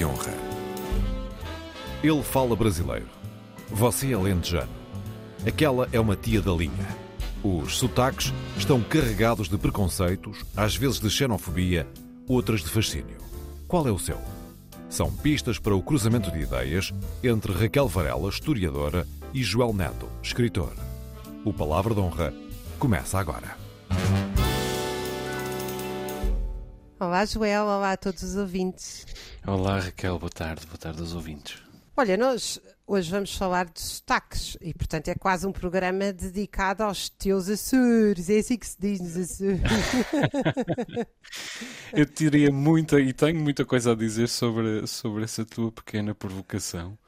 de honra. Ele fala brasileiro. Você é lentejano. Aquela é uma tia da linha. Os sotaques estão carregados de preconceitos, às vezes de xenofobia, outras de fascínio. Qual é o seu? São pistas para o cruzamento de ideias entre Raquel Varela, historiadora, e Joel Neto, escritor. O Palavra de Honra começa agora. Olá, Joel. Olá a todos os ouvintes. Olá, Raquel. Boa tarde. Boa tarde aos ouvintes. Olha, nós hoje vamos falar de sotaques e, portanto, é quase um programa dedicado aos teus Açores. É assim que se diz nos Açores. Eu teria muita e tenho muita coisa a dizer sobre, sobre essa tua pequena provocação.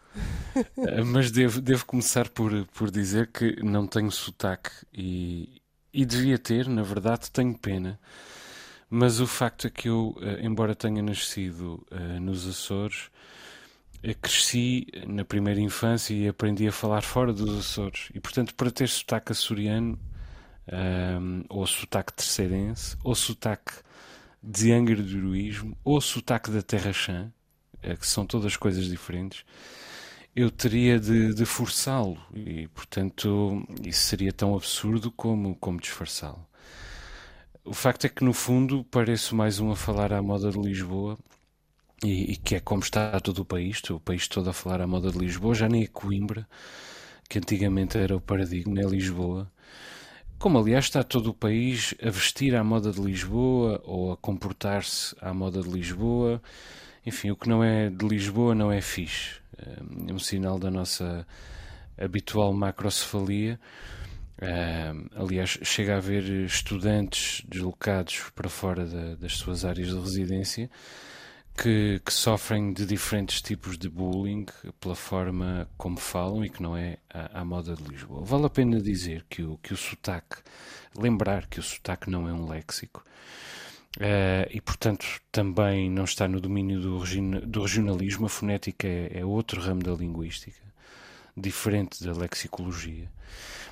Eh, mas devo, devo começar por, por dizer que não tenho sotaque e, e devia ter, na verdade, tenho pena. Mas o facto é que eu, eh, embora tenha nascido uh, nos Açores, cresci na primeira infância e aprendi a falar fora dos Açores. E, portanto, para ter sotaque açoriano, um, ou sotaque terceirense, ou sotaque de Angra do Heroísmo, ou sotaque da Terra Chã, que são todas coisas diferentes, eu teria de, de forçá-lo e, portanto, isso seria tão absurdo como, como disfarçá-lo. O facto é que, no fundo, pareço mais um a falar à moda de Lisboa e, e, que é como está todo o país, o país todo a falar à moda de Lisboa, já nem é Coimbra, que antigamente era o paradigma, é Lisboa. Como, aliás, está todo o país a vestir à moda de Lisboa ou a comportar-se à moda de Lisboa. Enfim, o que não é de Lisboa não é fixe. É um sinal da nossa habitual macrocefalia. Aliás, chega a haver estudantes deslocados para fora da, das suas áreas de residência que, que, sofrem de diferentes tipos de bullying pela forma como falam e que não é à, moda de Lisboa. Vale a pena dizer que o, que o sotaque, lembrar que o sotaque não é um léxico. Uh, e, portanto, também não está no domínio do, do regionalismo. A fonética é, é, outro ramo da linguística, diferente da lexicologia.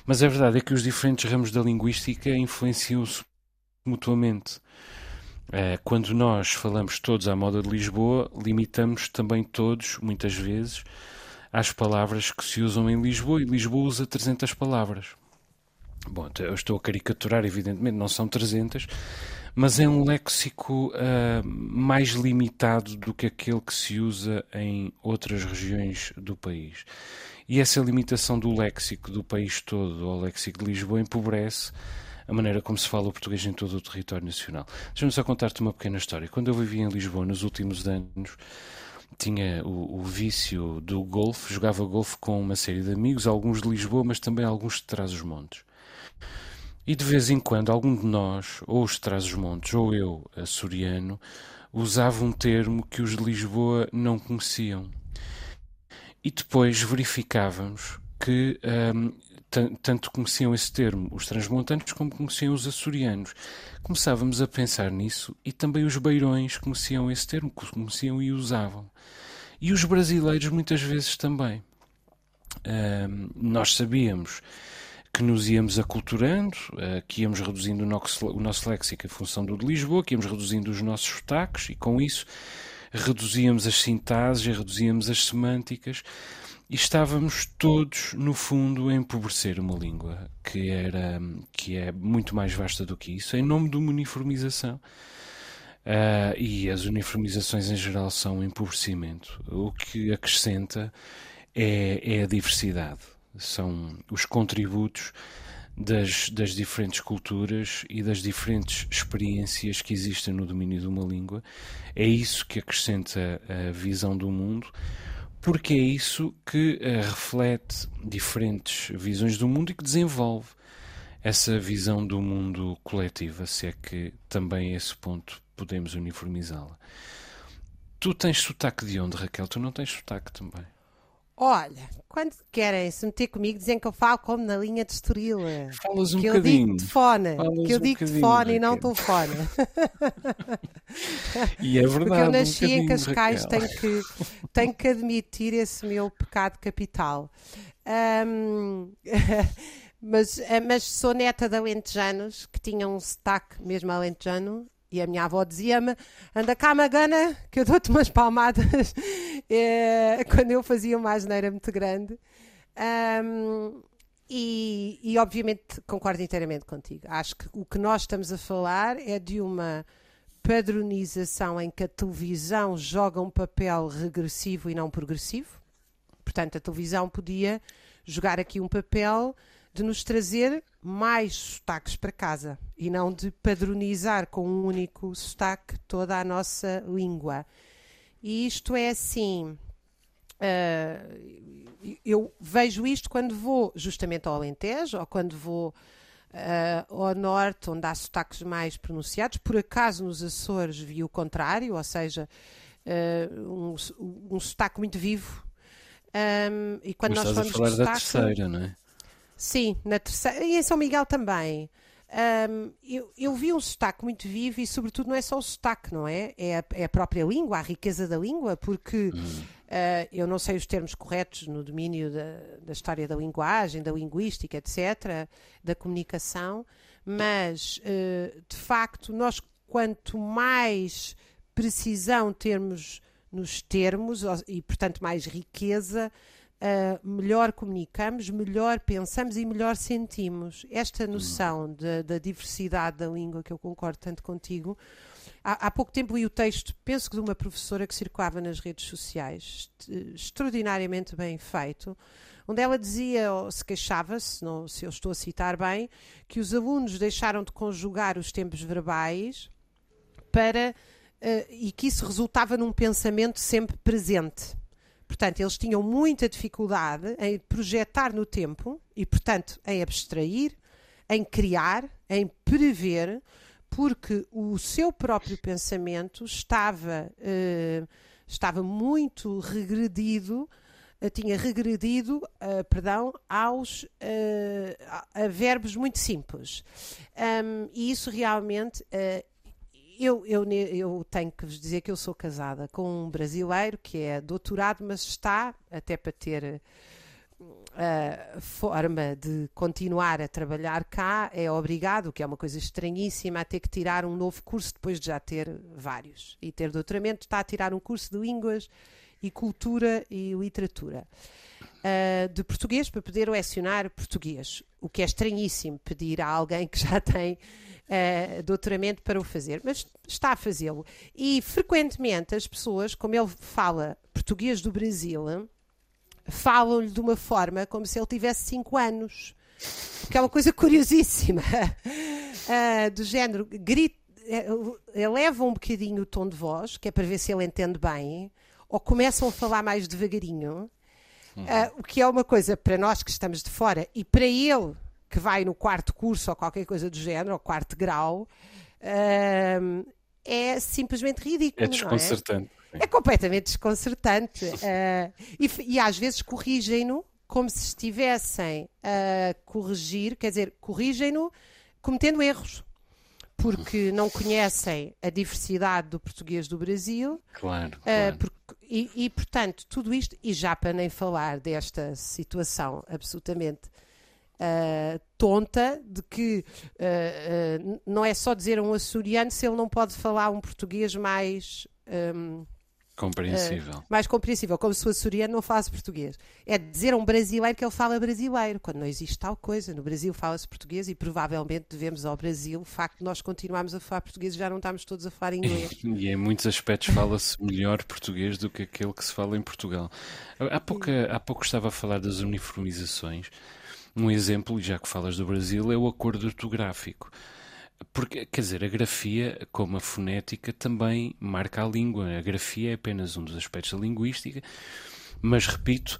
Mas a verdade é que os diferentes ramos da linguística influenciam-se mutuamente. Uh, quando nós falamos todos à moda de Lisboa, limitamos também todos, muitas vezes, às palavras que se usam em Lisboa, e Lisboa usa 300 palavras. Bom, eu estou a caricaturar, evidentemente, não são 300, mas é um léxico uh, mais limitado do que aquele que se usa em outras regiões do país. E essa limitação do léxico do país todo ao léxico de Lisboa empobrece a maneira como se fala o português em todo o território nacional. Deixa-me só contar-te uma pequena história. Quando eu vivia em Lisboa nos últimos anos, tinha o, o vício do golfe, jogava golfe com uma série de amigos, alguns de Lisboa, mas também alguns de Trás-os-Montes. E de vez em quando algum de nós, ou os Trás-os-Montes, ou eu, açoriano, usava um termo que os de Lisboa não conheciam. E depois verificávamos que um, tanto conheciam esse termo os transmontanos como conheciam os açorianos. Começávamos a pensar nisso e também os beirões conheciam esse termo, conheciam e usavam. E os brasileiros muitas vezes também. Um, nós sabíamos que nos íamos aculturando, uh, que íamos reduzindo o nosso, o nosso léxico em função do de Lisboa, que íamos reduzindo os nossos sotaques e com isso reduzíamos as sintases, reduzíamos as semânticas e estávamos todos, no fundo, a empobrecer uma língua que, era, que é muito mais vasta do que isso, em nome de uma uniformização. Uh, e as uniformizações em geral são um empobrecimento. O que acrescenta é, é a diversidade são os contributos das, das diferentes culturas e das diferentes experiências que existem no domínio de uma língua. É isso que acrescenta a visão do mundo, porque é isso que uh, reflete diferentes visões do mundo e que desenvolve essa visão do mundo coletiva, se é que também a esse ponto podemos uniformizá-la. Tu tens sotaque de onde, Raquel? Tu não tens sotaque também? Olha, quando querem se meter comigo, dizem que eu falo como na linha de Estoril. Falas um que bocadinho. eu digo de fone. Falas que eu um digo de fone e não telefone. e é verdade. Porque eu nasci um em Cascais, tenho que, tenho que admitir esse meu pecado capital. Um, mas, mas sou neta de alentejanos que tinham um sotaque mesmo alentejano E a minha avó dizia-me: anda cá, magana, que eu dou-te umas palmadas é, quando eu fazia uma asneira muito grande. Um, e, e, obviamente concordo inteiramente contigo. Acho que o que nós estamos a falar é de uma padronização em que a televisão joga um papel regressivo e não progressivo. Portanto, a televisão podia jogar aqui um papel de nos trazer mais sotaques para casa e não de padronizar com um único sotaque toda a nossa língua. E isto é assim. Uh, eu vejo isto quando vou justamente ao Alentejo ou quando vou uh, ao Norte, onde há sotaques mais pronunciados. Por acaso nos Açores vi o contrário, ou seja, uh, um, um sotaque muito vivo. Um, e quando Mas nós estás a falar de da sotaque, terceira, não é? Sim, na terceira. E em São Miguel também. Um, eu, eu, vi um sotaque muito vivo e, sobretudo, não é só o sotaque, não é? É a, é a própria língua, a riqueza da língua, porque hum. uh, eu não sei os termos corretos no domínio da, da, história da linguagem, da linguística, etc., da comunicação, mas, uh, de facto, nós, quanto mais precisão termos nos termos e, portanto, mais riqueza, uh, melhor comunicamos, melhor pensamos e melhor sentimos. Esta noção da diversidade da língua, que eu concordo tanto contigo, há, há, pouco tempo li o texto, penso que de uma professora que circulava nas redes sociais, extraordinariamente bem feito, onde ela dizia, ou se queixava, se, não, se eu estou a citar bem, que os alunos deixaram de conjugar os tempos verbais para. Uh, e que isso resultava num pensamento sempre presente. Portanto, eles tinham muita dificuldade em projetar no tempo e, portanto, em abstrair, em criar, em prever, porque o seu próprio pensamento estava, uh, estava muito regredido, uh, tinha regredido, uh, perdão, aos a, a, verbos muito simples. Um, e isso realmente eu, eu, eu, tenho que vos dizer que eu sou casada com um brasileiro que é doutorado, mas está até para ter a uh, forma de continuar a trabalhar cá, é obrigado, que é uma coisa estranhíssima, a ter que tirar um novo curso depois de já ter vários. E ter doutoramento está a tirar um curso de línguas e cultura e literatura. Uh, de português para poder lecionar português, o que é estranhíssimo pedir a alguém que já tem uh, doutoramento para o fazer, mas está a fazê-lo. E frequentemente as pessoas, como ele fala português do Brasil, falam-lhe de uma forma como se ele tivesse 5 anos. Que é uma coisa curiosíssima. Uh, do género, grita, eleva um bocadinho o tom de voz, que é para ver se ele entende bem, ou começam a falar mais devagarinho. Uhum. Uh, o que é uma coisa para nós que estamos de fora e para ele que vai no quarto curso ou qualquer coisa do género, ou quarto grau, uh, é simplesmente ridículo. É desconcertante. É? é? completamente desconcertante. Uh, e, e, às vezes corrigem-no como se estivessem a corrigir, quer dizer, corrigem-no cometendo erros. Porque não conhecem a diversidade do português do Brasil. Claro. Claro. Uh, porque, e, e, portanto, tudo isto, e já para nem falar desta situação absolutamente uh, tonta de que uh, uh, não é só dizer a um açoriano se ele não pode falar um português mais. Um, compreensível. mais compreensível, como se o açoriano não falasse português. É dizer a um brasileiro que ele fala brasileiro, quando não existe tal coisa. No Brasil fala-se português e provavelmente devemos ao Brasil o facto de nós continuarmos a falar português e já não estamos todos a falar inglês. e em muitos aspectos fala-se melhor português do que aquele que se fala em Portugal. Há pouco, há pouco estava a falar das uniformizações. Um exemplo, já que falas do Brasil, é o acordo ortográfico. Porque, quer dizer, a grafia, como a fonética, também marca a língua. A grafia é apenas um dos aspectos da linguística, mas, repito,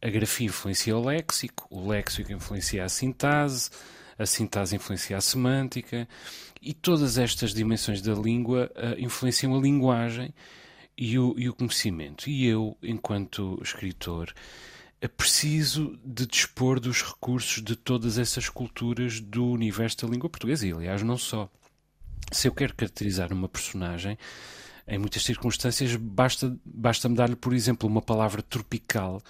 a grafia influencia o léxico, o léxico influencia a sintase, a sintase influencia a semântica, e todas estas dimensões da língua uh, influenciam a linguagem e o, e o conhecimento. E eu, enquanto escritor, é preciso de dispor dos recursos de todas essas culturas do universo da língua portuguesa, e aliás, não só. Se eu quero caracterizar uma personagem, em muitas circunstâncias, basta, basta-me dar-lhe, por exemplo, uma palavra tropical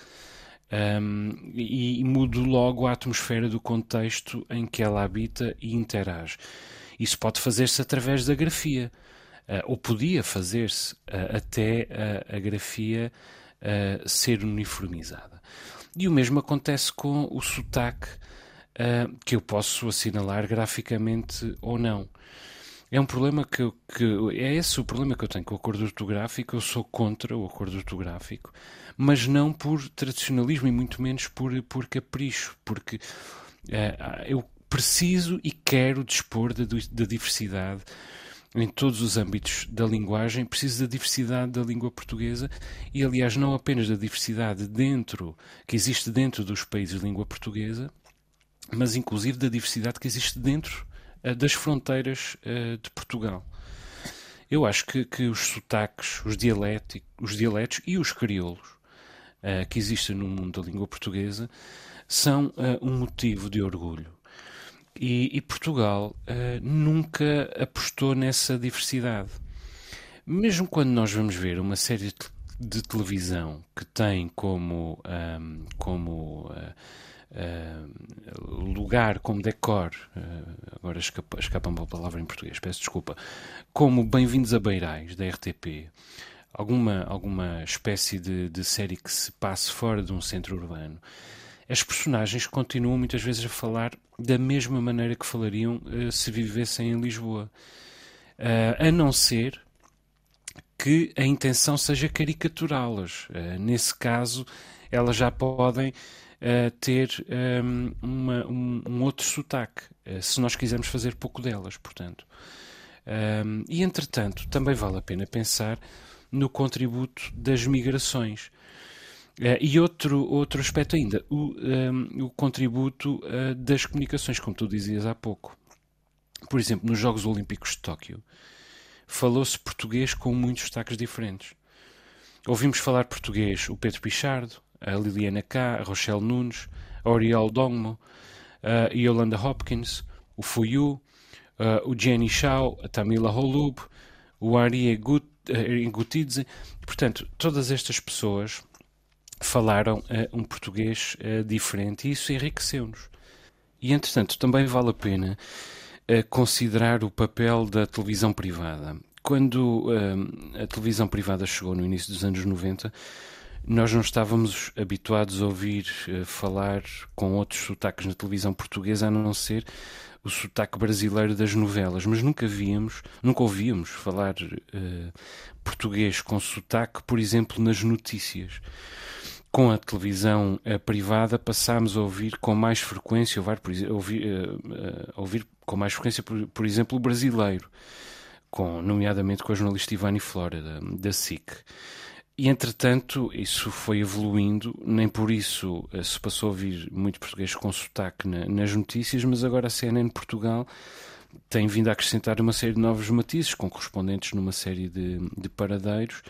um, e, e mudo logo a atmosfera do contexto em que ela habita e interage. Isso pode fazer-se através da grafia, uh, ou podia fazer-se uh, até a grafia ser uniformizada. E o mesmo acontece com o sotaque, que eu posso assinalar graficamente ou não. É um problema que, que é esse o problema que eu tenho com o acordo ortográfico. Eu sou contra o acordo ortográfico, mas não por tradicionalismo e muito menos por, por capricho, porque uh, eu preciso e quero dispor da, da diversidade em todos os âmbitos da linguagem, preciso da diversidade da língua portuguesa e, aliás, não apenas da diversidade dentro que existe dentro dos países de língua portuguesa, mas inclusive da diversidade que existe dentro uh, das fronteiras uh, de Portugal. Eu acho que, que os sotaques, os, os dialetos e os crioulos uh, que existem no mundo da língua portuguesa são um motivo de orgulho. E, e Portugal nunca apostou nessa diversidade. Mesmo quando nós vamos ver uma série de, televisão que tem como, um, como uh, uh, lugar, como decor, uh, agora escapa, escapa uma palavra em português, peço desculpa, como Bem-vindos a Beirais, da RTP, alguma, alguma espécie de, de série que se passe fora de um centro urbano, as personagens continuam muitas vezes a falar da mesma maneira que falariam uh, se vivessem em Lisboa. Uh, a não ser que a intenção seja caricaturá-las. Uh, nesse caso, elas já podem ter um, uma, um, um, outro sotaque, se nós quisermos fazer pouco delas, portanto. Um, e, entretanto, também vale a pena pensar no contributo das migrações. Uh, e outro, outro aspecto ainda, o, um, o contributo uh, das comunicações, como tu dizias há pouco. Por exemplo, nos Jogos Olímpicos de Tóquio, falou-se português com muitos destaques diferentes. Ouvimos falar português o Pedro Pichardo, a Liliana K, a Rochelle Nunes, a Oriol Dongmo, a Yolanda Hopkins, o Fuyu, o Jenny Shao, a Tamila Holub, o Gut, Gutidze. Portanto, todas estas pessoas falaram uh, um português uh, diferente e isso enriqueceu-nos. E, entretanto, também vale a pena uh, considerar o papel da televisão privada. Quando a televisão privada chegou no início dos anos 90, nós não estávamos habituados a ouvir falar com outros sotaques na televisão portuguesa, a não ser o sotaque brasileiro das novelas, mas nunca víamos, nunca ouvíamos falar uh, português com sotaque, por exemplo, nas notícias com a televisão uh, privada passámos a ouvir com mais frequência, ouvir, uh, uh, ouvir com mais frequência, por, por, exemplo, o brasileiro, com, nomeadamente com a jornalista Ivani Flora, da, da SIC. E, entretanto, isso foi evoluindo, nem por isso se passou a ouvir muito português com sotaque na, nas notícias, mas agora a CNN Portugal tem vindo a acrescentar uma série de novos matizes, com correspondentes numa série de, de paradeiros,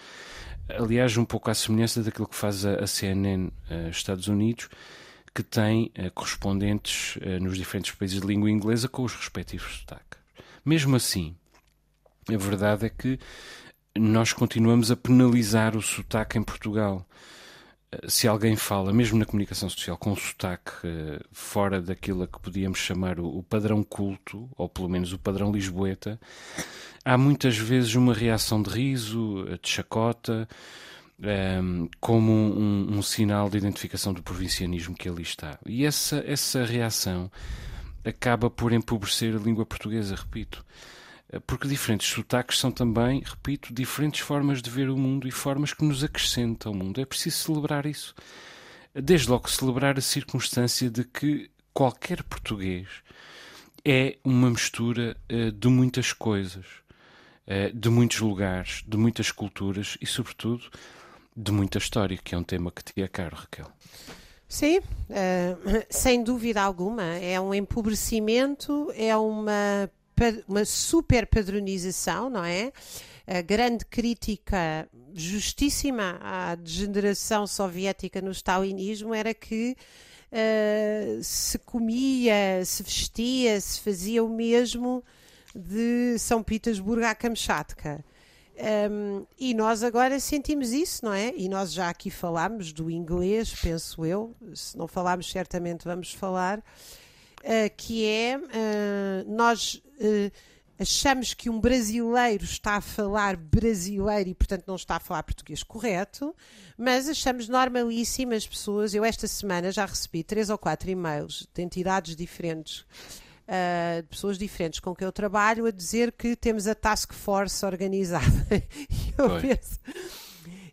aliás, um pouco à semelhança daquilo que faz a, CNN uh, Estados Unidos, que tem uh, correspondentes uh, nos diferentes países de língua inglesa com os respectivos sotaques. Mesmo assim, a verdade é que nós continuamos a penalizar o sotaque em Portugal. Se alguém fala, mesmo na comunicação social, com um sotaque fora daquilo a que podíamos chamar o padrão culto, ou pelo menos o padrão lisboeta, há muitas vezes uma reação de riso, de chacota, um, ehm, como um, um, sinal de identificação do provincianismo que ali está. E essa, essa reação acaba por empobrecer a língua portuguesa, repito. Eh, porque diferentes sotaques são também, repito, diferentes formas de ver o mundo e formas que nos acrescentam ao mundo. É preciso celebrar isso. Desde logo celebrar a circunstância de que qualquer português é uma mistura uh, de muitas coisas eh, de muitos lugares, de muitas culturas e, sobretudo, de muita história, que é um tema que te é caro, Raquel. Sim, uh, sem dúvida alguma. É um empobrecimento, é uma, uma super padronização, não é? A grande crítica justíssima à degeneração soviética no stalinismo era que uh, se comia, se vestia, se fazia o mesmo de São Petersburgo à Kamchatka. Um, e nós agora sentimos isso, não é? E nós já aqui falámos do inglês, penso eu, se não falámos, certamente vamos falar, que é uh, nós uh, achamos que um brasileiro está a falar brasileiro e, portanto, não está a falar português correto, mas achamos normalíssimo as pessoas. Eu, esta semana, já recebi três ou quatro e-mails de entidades diferentes, uh, de pessoas diferentes com quem eu trabalho, a dizer que temos a task force organizada. e, eu penso,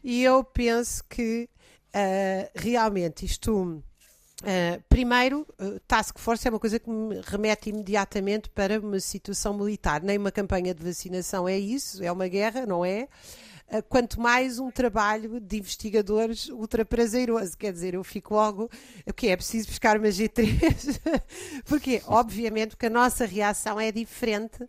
e eu penso que uh, realmente isto Uh, primeiro, uh, task force é uma coisa que me remete imediatamente para uma situação militar. Nem uma campanha de vacinação é isso, é uma guerra, não é? Uh, quanto mais um trabalho de investigadores ultra prazeroso. Quer dizer, eu fico logo. O que é preciso buscar uma G3? porque, obviamente, que a nossa reação é diferente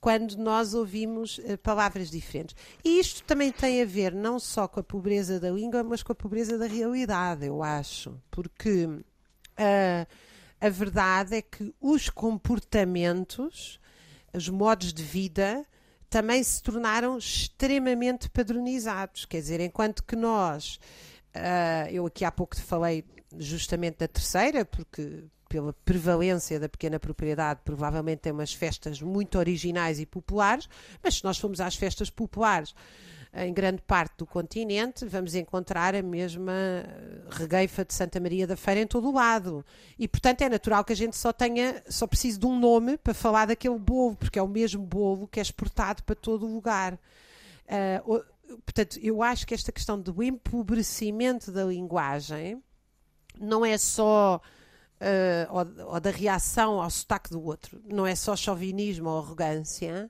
quando nós ouvimos palavras diferentes. E isto também tem a ver não só com a pobreza da língua, mas com a pobreza da realidade, eu acho. Porque Uh, a verdade é que os comportamentos, os modos de vida, também se tornaram extremamente padronizados. Quer dizer, enquanto que nós, uh, eu aqui há pouco te falei justamente da terceira, porque pela prevalência da pequena propriedade, provavelmente tem umas festas muito originais e populares, mas se nós formos às festas populares em grande parte do continente, vamos encontrar a mesma regueifa de Santa Maria da Feira em todo o lado. E, portanto, é natural que a gente só tenha, só precise de um nome para falar daquele bolo, porque é o mesmo bolo que é exportado para todo o lugar. Uh, portanto, eu acho que esta questão do empobrecimento da linguagem não é só. Uh, ou, ou, da reação ao sotaque do outro, não é só chauvinismo ou arrogância,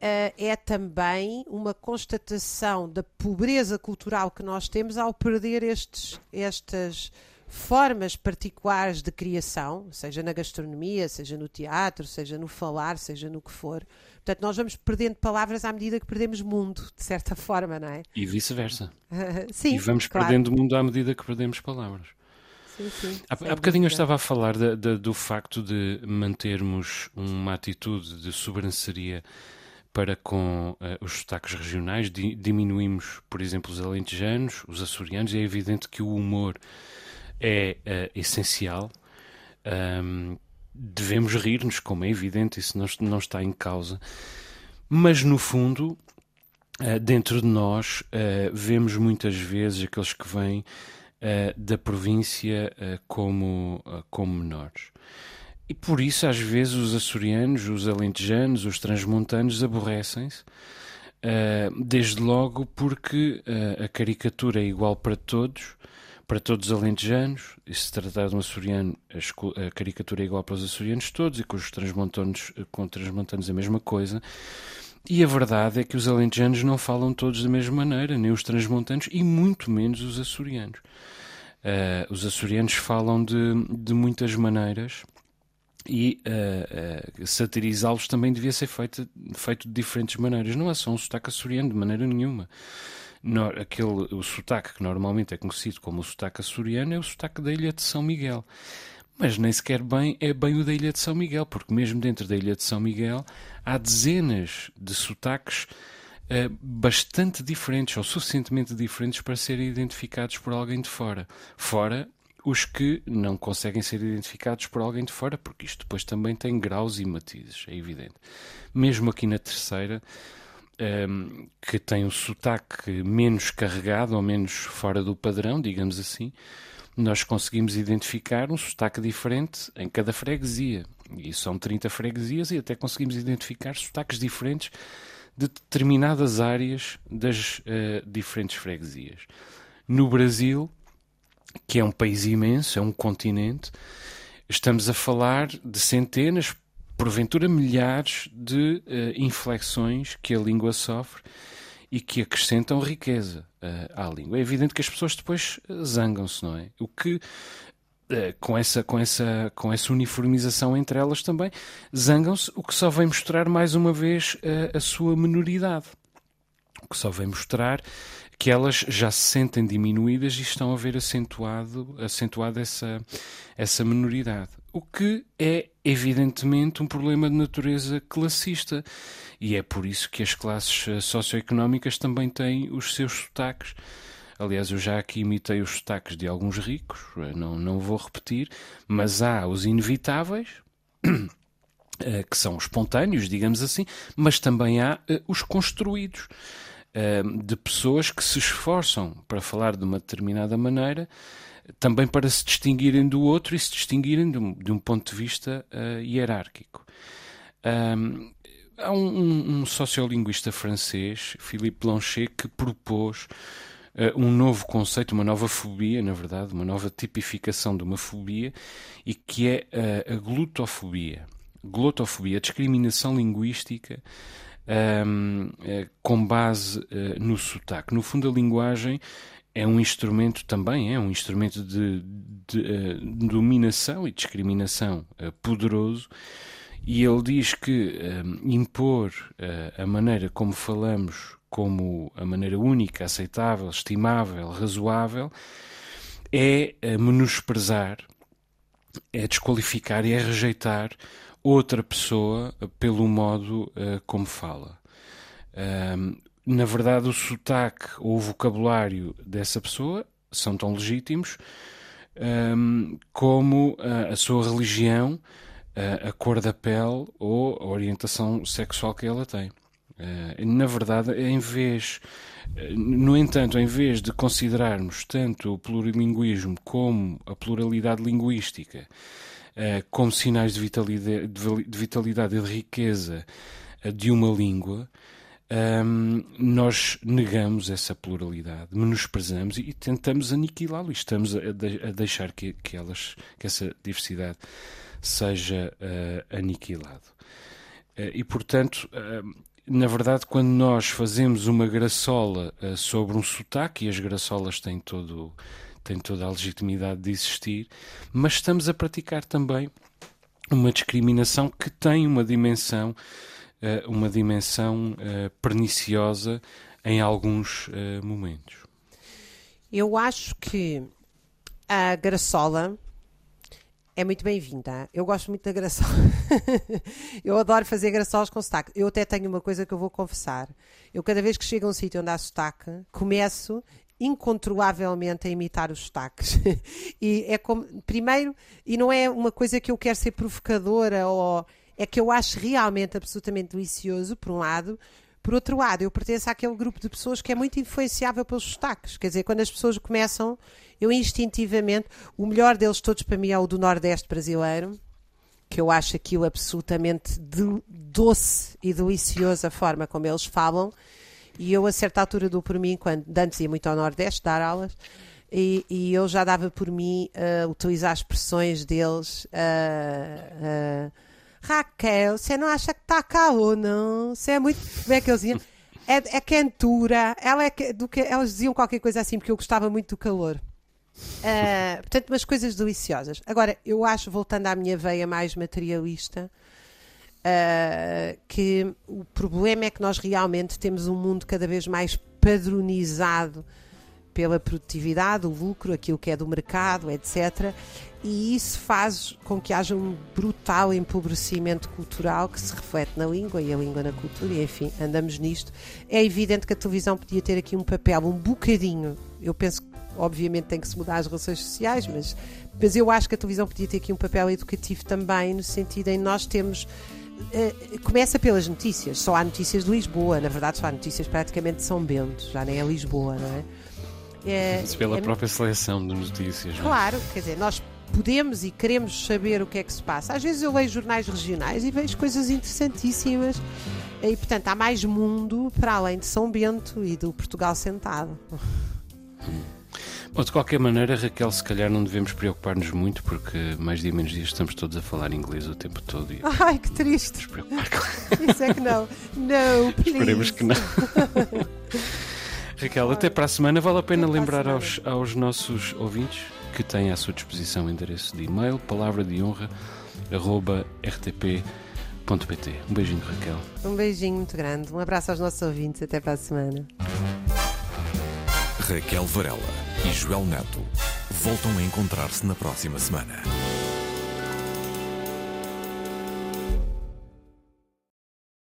é também uma constatação da pobreza cultural que nós temos ao perder estes, estas formas particulares de criação, seja na gastronomia, seja no teatro, seja no falar, seja no que for. Portanto, nós vamos perdendo palavras à medida que perdemos mundo, de certa forma, não é? E vice-versa. Sim, e vamos claro. perdendo mundo à medida que perdemos palavras. Sim, sim, há, há bocadinho eu estava a falar de, de, do facto de mantermos uma atitude de sobranceria para com uh, os sotaques regionais, di diminuímos, por exemplo, os alentejanos, os açorianos, e é evidente que o humor é uh, essencial. Um, devemos rir-nos, como é evidente, isso não, não está em causa. Mas, no fundo, uh, dentro de nós, vemos muitas vezes aqueles que vêm da província como, como menores. E por isso, às vezes, os açorianos, os alentejanos, os transmontanos aborrecem-se, uh, desde logo porque uh, a caricatura é igual para todos, para todos os alentejanos, e se tratar de um açoriano, a, a caricatura é igual para os açorianos todos, e com os transmontanos, com transmontanos a mesma coisa. E a verdade é que os alentejanos não falam todos da mesma maneira, nem os transmontanos, e muito menos os açorianos. Uh, os açorianos falam de, de muitas maneiras e uh, uh, satirizá-los também devia ser feito, feito de diferentes maneiras. Não é só um sotaque açoriano, de maneira nenhuma. No, aquele, o sotaque que normalmente é conhecido como o sotaque açoriano é o sotaque da Ilha de São Miguel. Mas nem sequer bem é bem o da Ilha de São Miguel, porque mesmo dentro da Ilha de São Miguel há dezenas de sotaques uh, bastante diferentes ou suficientemente diferentes para serem identificados por alguém de fora. Fora os que não conseguem ser identificados por alguém de fora, porque isto depois também tem graus e matizes, é evidente. Mesmo aqui na terceira, um, que tem um sotaque menos carregado ou menos fora do padrão, digamos assim, nós conseguimos identificar um sotaque diferente em cada freguesia. E são 30 freguesias e até conseguimos identificar sotaques diferentes de determinadas áreas das uh, diferentes freguesias. No Brasil, que é um país imenso, é um continente, estamos a falar de centenas, porventura milhares de uh, inflexões que a língua sofre e que acrescentam riqueza uh, à língua. É evidente que as pessoas depois uh, zangam-se, não é? O que com essa, com, essa, com essa uniformização entre elas também, zangam-se, o que só vem mostrar mais uma vez a sua menoridade. O que só vem mostrar que elas já se sentem diminuídas e estão a ver acentuado, acentuado essa, essa minoridade. O que é, evidentemente, um problema de natureza classista. E é por isso que as classes eh, socioeconómicas também têm os seus sotaques. Aliás, eu já aqui imitei os sotaques de alguns ricos, eh, não, não vou repetir, mas há os inevitáveis, que são espontâneos, digamos assim, mas também há os construídos de pessoas que se esforçam para falar de uma determinada maneira, também para se distinguirem do outro e se distinguirem de um, de um ponto de vista uh, hierárquico. Um, há um, um, sociolinguista francês, Philippe Blanchet, que propôs uh, um novo conceito, uma nova fobia, na verdade, uma nova tipificação de uma fobia, e que é uh, a glutofobia. Glotofobia, a discriminação linguística um, é, com base uh, no sotaque. No fundo, a linguagem é um instrumento também, é um instrumento de, de, uh, dominação e discriminação poderoso. E ele diz que impor a maneira como falamos como a maneira única, aceitável, estimável, razoável, é menosprezar, é desqualificar e é rejeitar outra pessoa pelo modo uh, como fala. Na verdade, o sotaque ou o vocabulário dessa pessoa são tão legítimos como a, a, sua religião, a, a, cor da pele ou a orientação sexual que ela tem. Uh, na verdade, em vez, no entanto, em vez de considerarmos tanto o plurilinguismo como a pluralidade linguística uh, como sinais de vitalidade, de vitalidade e de riqueza uh, de uma língua, um, nós negamos essa pluralidade, menosprezamos e, e tentamos aniquilá-lo. Estamos a, a, deixar que, que, elas, que essa diversidade seja uh, aniquilado. Uh, e, portanto, uh, na verdade, quando nós fazemos uma graçola sobre um sotaque, e as graçolas têm todo tem toda a legitimidade de existir, mas estamos a praticar também uma discriminação que tem uma dimensão, uh, uma dimensão uh, perniciosa em alguns uh, momentos. Eu acho que a graçola é muito bem-vinda. Eu gosto muito da graçola. eu adoro fazer graçolas com sotaque. Eu até tenho uma coisa que eu vou confessar. Eu, cada vez que chego a um sítio onde há sotaque, começo incontrolavelmente a imitar os sotaques. e é como, primeiro, e não é uma coisa que eu quero ser provocadora ou é que eu acho realmente absolutamente delicioso, por um lado. Por outro lado, eu pertenço àquele grupo de pessoas que é muito influenciável pelos sotaques. Quer dizer, quando as pessoas começam, eu instintivamente, o melhor deles todos para mim é o do Nordeste brasileiro, que eu acho aquilo absolutamente doce e delicioso a forma como eles falam e eu, a certa altura, dou por mim, quando antes ia muito ao Nordeste dar aulas, e, e eu já dava por mim uh, utilizar expressões deles. Uh, uh, Raquel, você não acha que está calor, não? Você é muito. Como é que eles diziam? É, é quentura. Ela é do que, elas diziam qualquer coisa assim, porque eu gostava muito do calor. Uh, portanto, umas coisas deliciosas. Agora, eu acho, voltando à minha veia mais materialista, Uh, que o problema é que nós realmente temos um mundo cada vez mais padronizado pela produtividade, o lucro, aquilo que é do mercado, etc. E isso faz com que haja um brutal empobrecimento cultural que se reflete na língua e a língua na cultura, e enfim, andamos nisto. É evidente que a televisão podia ter aqui um papel um bocadinho, eu penso que obviamente tem que se mudar as relações sociais, mas, mas eu acho que a televisão podia ter aqui um papel educativo também, no sentido em nós temos Uh, começa pelas notícias. Só há notícias de Lisboa, na verdade, só há notícias praticamente de São Bento, já nem é Lisboa, não é? é Isso pela é, própria seleção de notícias. É? Claro, é? quer dizer, nós podemos e queremos saber o que é que se passa. Às vezes eu leio jornais regionais e vejo coisas interessantíssimas. E, portanto, há mais mundo para além de São Bento e do Portugal sentado. Hum. Bom, de qualquer maneira, Raquel, se calhar não devemos preocupar-nos muito, porque mais dia menos dia estamos todos a falar inglês o tempo todo. E Ai, que triste. Isso é que não. Não, please. Esperemos que não. Raquel, até para a semana. Vale a pena até lembrar a aos, aos nossos ouvintes que têm à sua disposição o endereço de e-mail, palavra de honra, arroba rtp.pt. Um beijinho, Raquel. Um beijinho muito grande. Um abraço aos nossos ouvintes. Até para a semana. Raquel Varela e Joel Neto voltam a encontrar-se na próxima semana.